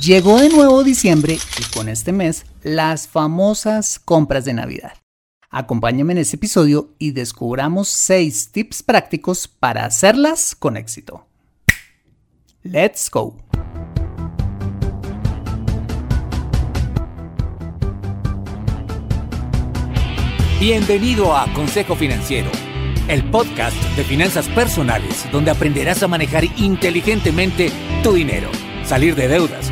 Llegó de nuevo diciembre y con este mes las famosas compras de Navidad. Acompáñame en este episodio y descubramos 6 tips prácticos para hacerlas con éxito. Let's go. Bienvenido a Consejo Financiero, el podcast de finanzas personales donde aprenderás a manejar inteligentemente tu dinero, salir de deudas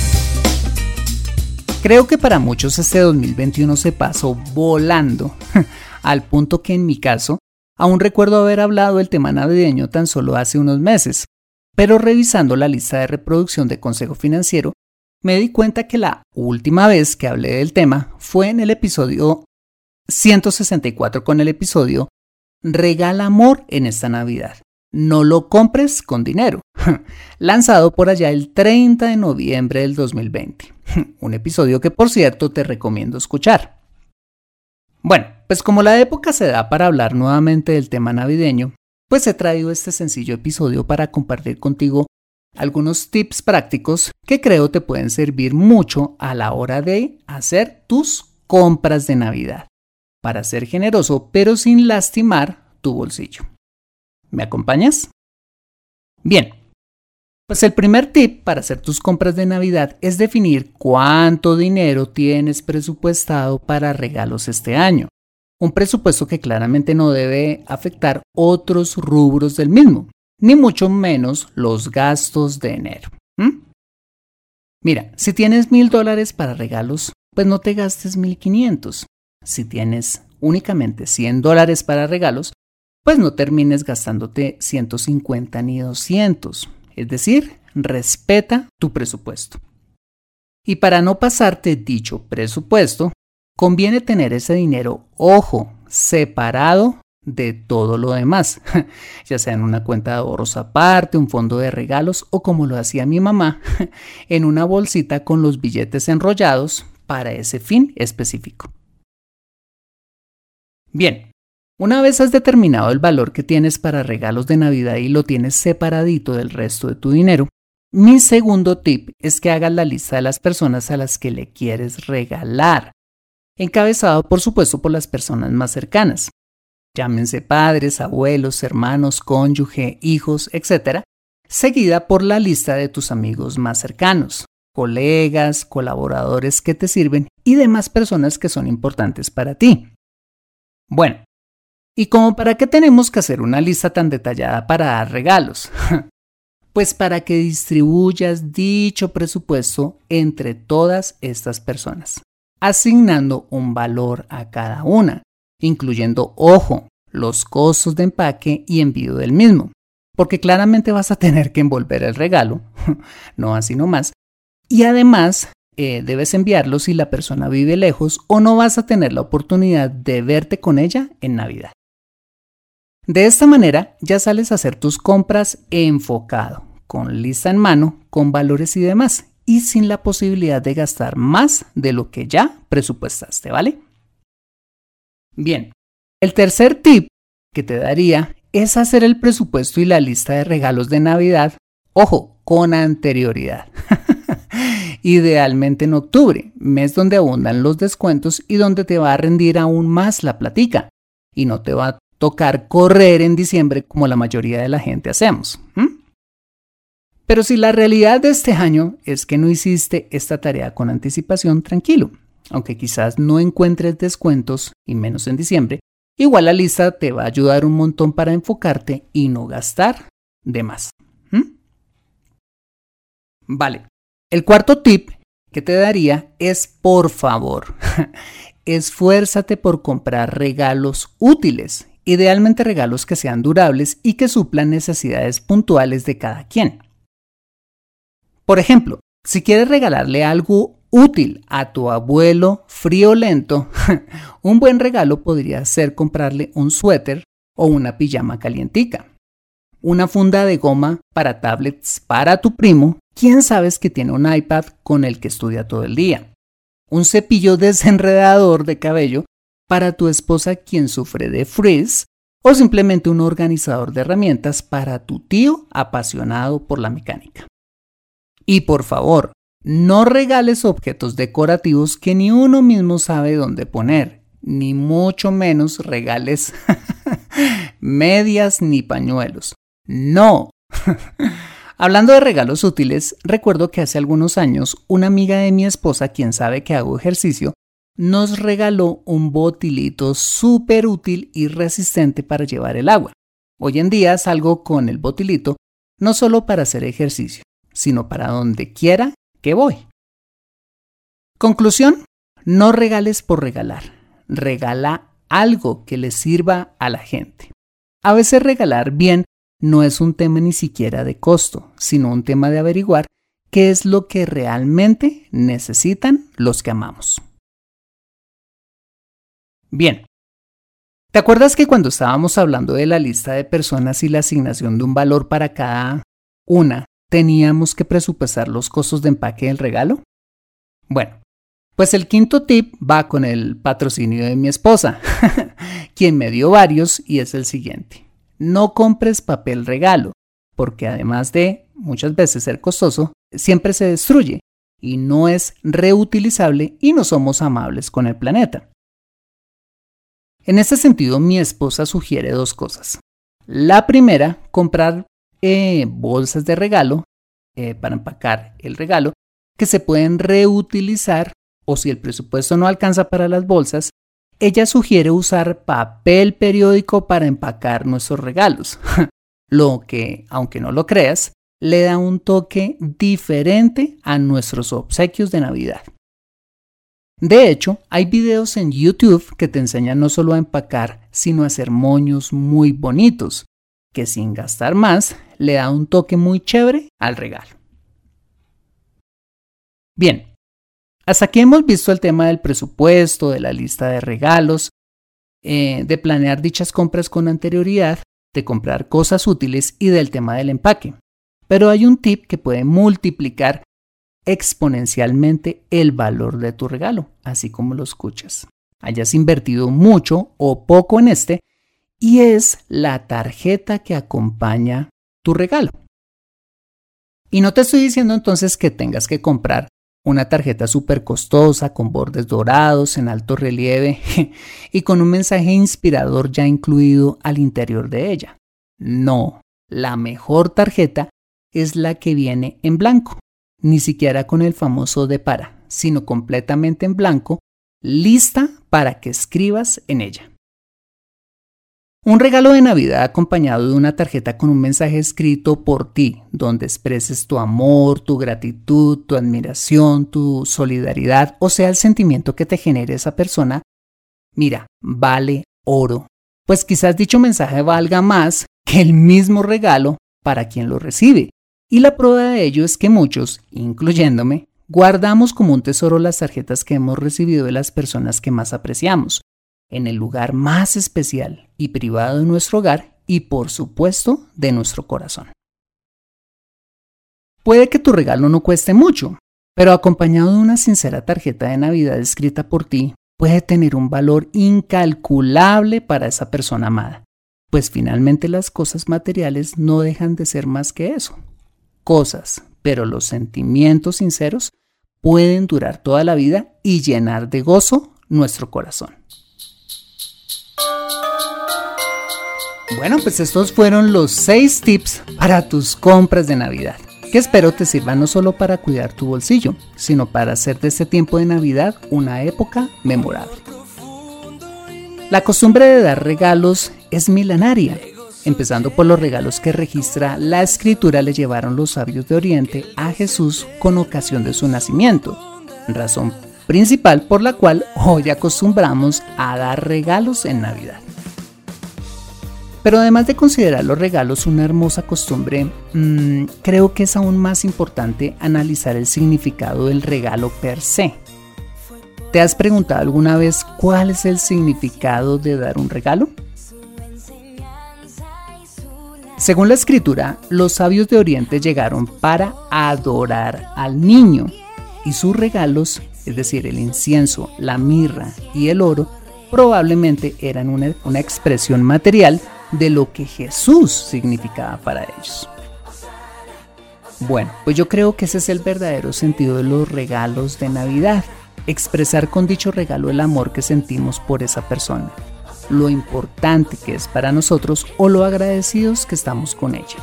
Creo que para muchos este 2021 se pasó volando, al punto que en mi caso, aún recuerdo haber hablado del tema navideño tan solo hace unos meses, pero revisando la lista de reproducción de Consejo Financiero, me di cuenta que la última vez que hablé del tema fue en el episodio 164 con el episodio Regala amor en esta Navidad. No lo compres con dinero, lanzado por allá el 30 de noviembre del 2020. Un episodio que por cierto te recomiendo escuchar. Bueno, pues como la época se da para hablar nuevamente del tema navideño, pues he traído este sencillo episodio para compartir contigo algunos tips prácticos que creo te pueden servir mucho a la hora de hacer tus compras de Navidad, para ser generoso pero sin lastimar tu bolsillo. ¿Me acompañas? Bien, pues el primer tip para hacer tus compras de Navidad es definir cuánto dinero tienes presupuestado para regalos este año. Un presupuesto que claramente no debe afectar otros rubros del mismo, ni mucho menos los gastos de enero. Mira, si tienes mil dólares para regalos, pues no te gastes mil quinientos. Si tienes únicamente 100 dólares para regalos, pues no termines gastándote 150 ni 200. Es decir, respeta tu presupuesto. Y para no pasarte dicho presupuesto, conviene tener ese dinero, ojo, separado de todo lo demás, ya sea en una cuenta de ahorros aparte, un fondo de regalos o como lo hacía mi mamá, en una bolsita con los billetes enrollados para ese fin específico. Bien, una vez has determinado el valor que tienes para regalos de Navidad y lo tienes separadito del resto de tu dinero, mi segundo tip es que hagas la lista de las personas a las que le quieres regalar, encabezado por supuesto por las personas más cercanas. Llámense padres, abuelos, hermanos, cónyuge, hijos, etc., seguida por la lista de tus amigos más cercanos, colegas, colaboradores que te sirven y demás personas que son importantes para ti. Bueno, ¿Y como para qué tenemos que hacer una lista tan detallada para dar regalos? pues para que distribuyas dicho presupuesto entre todas estas personas, asignando un valor a cada una, incluyendo, ojo, los costos de empaque y envío del mismo, porque claramente vas a tener que envolver el regalo, no así nomás, y además eh, debes enviarlo si la persona vive lejos o no vas a tener la oportunidad de verte con ella en Navidad. De esta manera ya sales a hacer tus compras enfocado, con lista en mano, con valores y demás, y sin la posibilidad de gastar más de lo que ya presupuestaste, ¿vale? Bien, el tercer tip que te daría es hacer el presupuesto y la lista de regalos de Navidad, ojo, con anterioridad. Idealmente en octubre, mes donde abundan los descuentos y donde te va a rendir aún más la platica. Y no te va tocar correr en diciembre como la mayoría de la gente hacemos. Pero si la realidad de este año es que no hiciste esta tarea con anticipación, tranquilo. Aunque quizás no encuentres descuentos, y menos en diciembre, igual la lista te va a ayudar un montón para enfocarte y no gastar de más. Vale. El cuarto tip que te daría es, por favor, esfuérzate por comprar regalos útiles, idealmente regalos que sean durables y que suplan necesidades puntuales de cada quien. Por ejemplo, si quieres regalarle algo útil a tu abuelo friolento, un buen regalo podría ser comprarle un suéter o una pijama calientica. Una funda de goma para tablets para tu primo, quien sabes que tiene un iPad con el que estudia todo el día. Un cepillo desenredador de cabello para tu esposa quien sufre de frizz o simplemente un organizador de herramientas para tu tío apasionado por la mecánica. Y por favor, no regales objetos decorativos que ni uno mismo sabe dónde poner, ni mucho menos regales medias ni pañuelos. No. Hablando de regalos útiles, recuerdo que hace algunos años una amiga de mi esposa, quien sabe que hago ejercicio, nos regaló un botilito súper útil y resistente para llevar el agua. Hoy en día salgo con el botilito no solo para hacer ejercicio, sino para donde quiera que voy. Conclusión, no regales por regalar, regala algo que le sirva a la gente. A veces regalar bien no es un tema ni siquiera de costo, sino un tema de averiguar qué es lo que realmente necesitan los que amamos. Bien, ¿te acuerdas que cuando estábamos hablando de la lista de personas y la asignación de un valor para cada una, teníamos que presupuestar los costos de empaque del regalo? Bueno, pues el quinto tip va con el patrocinio de mi esposa, quien me dio varios y es el siguiente. No compres papel regalo, porque además de muchas veces ser costoso, siempre se destruye y no es reutilizable y no somos amables con el planeta. En este sentido, mi esposa sugiere dos cosas. La primera, comprar eh, bolsas de regalo eh, para empacar el regalo que se pueden reutilizar o si el presupuesto no alcanza para las bolsas, ella sugiere usar papel periódico para empacar nuestros regalos, lo que, aunque no lo creas, le da un toque diferente a nuestros obsequios de Navidad. De hecho, hay videos en YouTube que te enseñan no solo a empacar, sino a hacer moños muy bonitos, que sin gastar más le da un toque muy chévere al regalo. Bien, hasta aquí hemos visto el tema del presupuesto, de la lista de regalos, eh, de planear dichas compras con anterioridad, de comprar cosas útiles y del tema del empaque. Pero hay un tip que puede multiplicar exponencialmente el valor de tu regalo, así como lo escuchas. Hayas invertido mucho o poco en este, y es la tarjeta que acompaña tu regalo. Y no te estoy diciendo entonces que tengas que comprar una tarjeta súper costosa con bordes dorados en alto relieve y con un mensaje inspirador ya incluido al interior de ella. No, la mejor tarjeta es la que viene en blanco, ni siquiera con el famoso de para, sino completamente en blanco, lista para que escribas en ella. Un regalo de Navidad acompañado de una tarjeta con un mensaje escrito por ti, donde expreses tu amor, tu gratitud, tu admiración, tu solidaridad, o sea, el sentimiento que te genere esa persona, mira, vale oro. pues quizás dicho mensaje valga más que el mismo regalo para quien lo recibe. Y la prueba de ello es que muchos, incluyéndome, guardamos como un tesoro las tarjetas que hemos recibido de las personas que más apreciamos, en el lugar más especial y privado de nuestro hogar y por supuesto de nuestro corazón. Puede que tu regalo no cueste mucho, pero acompañado de una sincera tarjeta de Navidad escrita por ti, puede tener un valor incalculable para esa persona amada, pues finalmente las cosas materiales no dejan de ser más que eso, cosas, pero los sentimientos sinceros pueden durar toda la vida y llenar de gozo nuestro corazón. Bueno, pues estos fueron los 6 tips para tus compras de Navidad, que espero te sirvan no solo para cuidar tu bolsillo, sino para hacer de este tiempo de Navidad una época memorable. La costumbre de dar regalos es milenaria, empezando por los regalos que registra la escritura le llevaron los sabios de Oriente a Jesús con ocasión de su nacimiento, razón principal por la cual hoy acostumbramos a dar regalos en Navidad. Pero además de considerar los regalos una hermosa costumbre, mm, creo que es aún más importante analizar el significado del regalo per se. ¿Te has preguntado alguna vez cuál es el significado de dar un regalo? Según la escritura, los sabios de Oriente llegaron para adorar al niño y sus regalos, es decir, el incienso, la mirra y el oro, probablemente eran una, expresión material de lo que Jesús significaba para ellos. Bueno, pues yo creo que ese es el verdadero sentido de los regalos de Navidad, expresar con dicho regalo el amor que sentimos por esa persona, lo importante que es para nosotros o lo agradecidos que estamos con ella.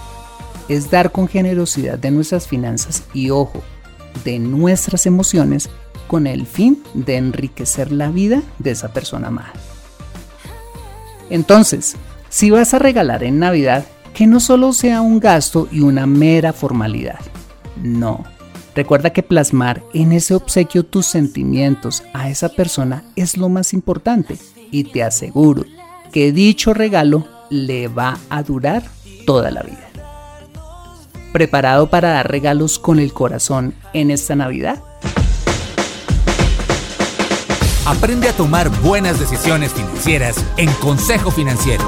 Es dar con generosidad de nuestras finanzas y ojo, de nuestras emociones con el fin de enriquecer la vida de esa persona amada. Entonces, si vas a regalar en Navidad, que no solo sea un gasto y una mera formalidad. No. Recuerda que plasmar en ese obsequio tus sentimientos a esa persona es lo más importante y te aseguro que dicho regalo le va a durar toda la vida. ¿Preparado para dar regalos con el corazón en esta Navidad? Aprende a tomar buenas decisiones financieras en Consejo Financiero.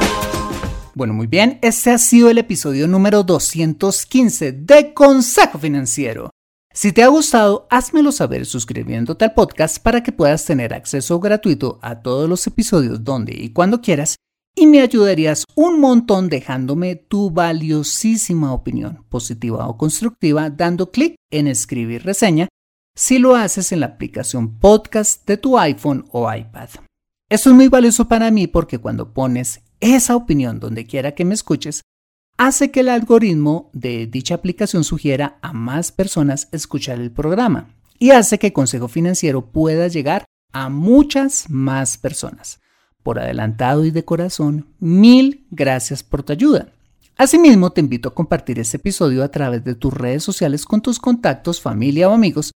Bueno, muy bien, este ha sido el episodio número 215 de Consejo Financiero. Si te ha gustado, házmelo saber suscribiéndote al podcast para que puedas tener acceso gratuito a todos los episodios donde y cuando quieras y me ayudarías un montón dejándome tu valiosísima opinión, positiva o constructiva, dando clic en escribir reseña si lo haces en la aplicación podcast de tu iPhone o iPad. Esto es muy valioso para mí porque cuando pones esa opinión donde quiera que me escuches, hace que el algoritmo de dicha aplicación sugiera a más personas escuchar el programa y hace que Consejo Financiero pueda llegar a muchas más personas. Por adelantado y de corazón, mil gracias por tu ayuda. Asimismo, te invito a compartir este episodio a través de tus redes sociales con tus contactos, familia o amigos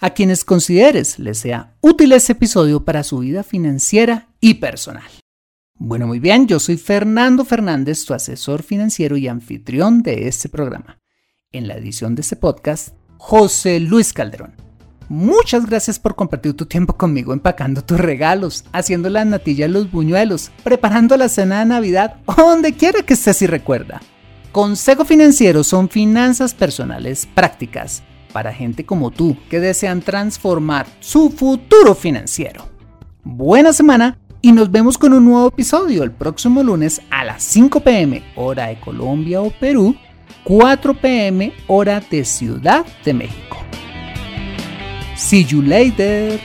a quienes consideres les sea útil este episodio para su vida financiera y personal. Bueno, muy bien, yo soy Fernando Fernández, tu asesor financiero y anfitrión de este programa. En la edición de este podcast, José Luis Calderón. Muchas gracias por compartir tu tiempo conmigo empacando tus regalos, haciendo las natillas los buñuelos, preparando la cena de Navidad o donde quiera que estés y recuerda. Consejo Financiero son finanzas personales prácticas para gente como tú que desean transformar su futuro financiero. Buena semana y nos vemos con un nuevo episodio el próximo lunes a las 5 pm hora de Colombia o Perú, 4 pm hora de Ciudad de México. See you later.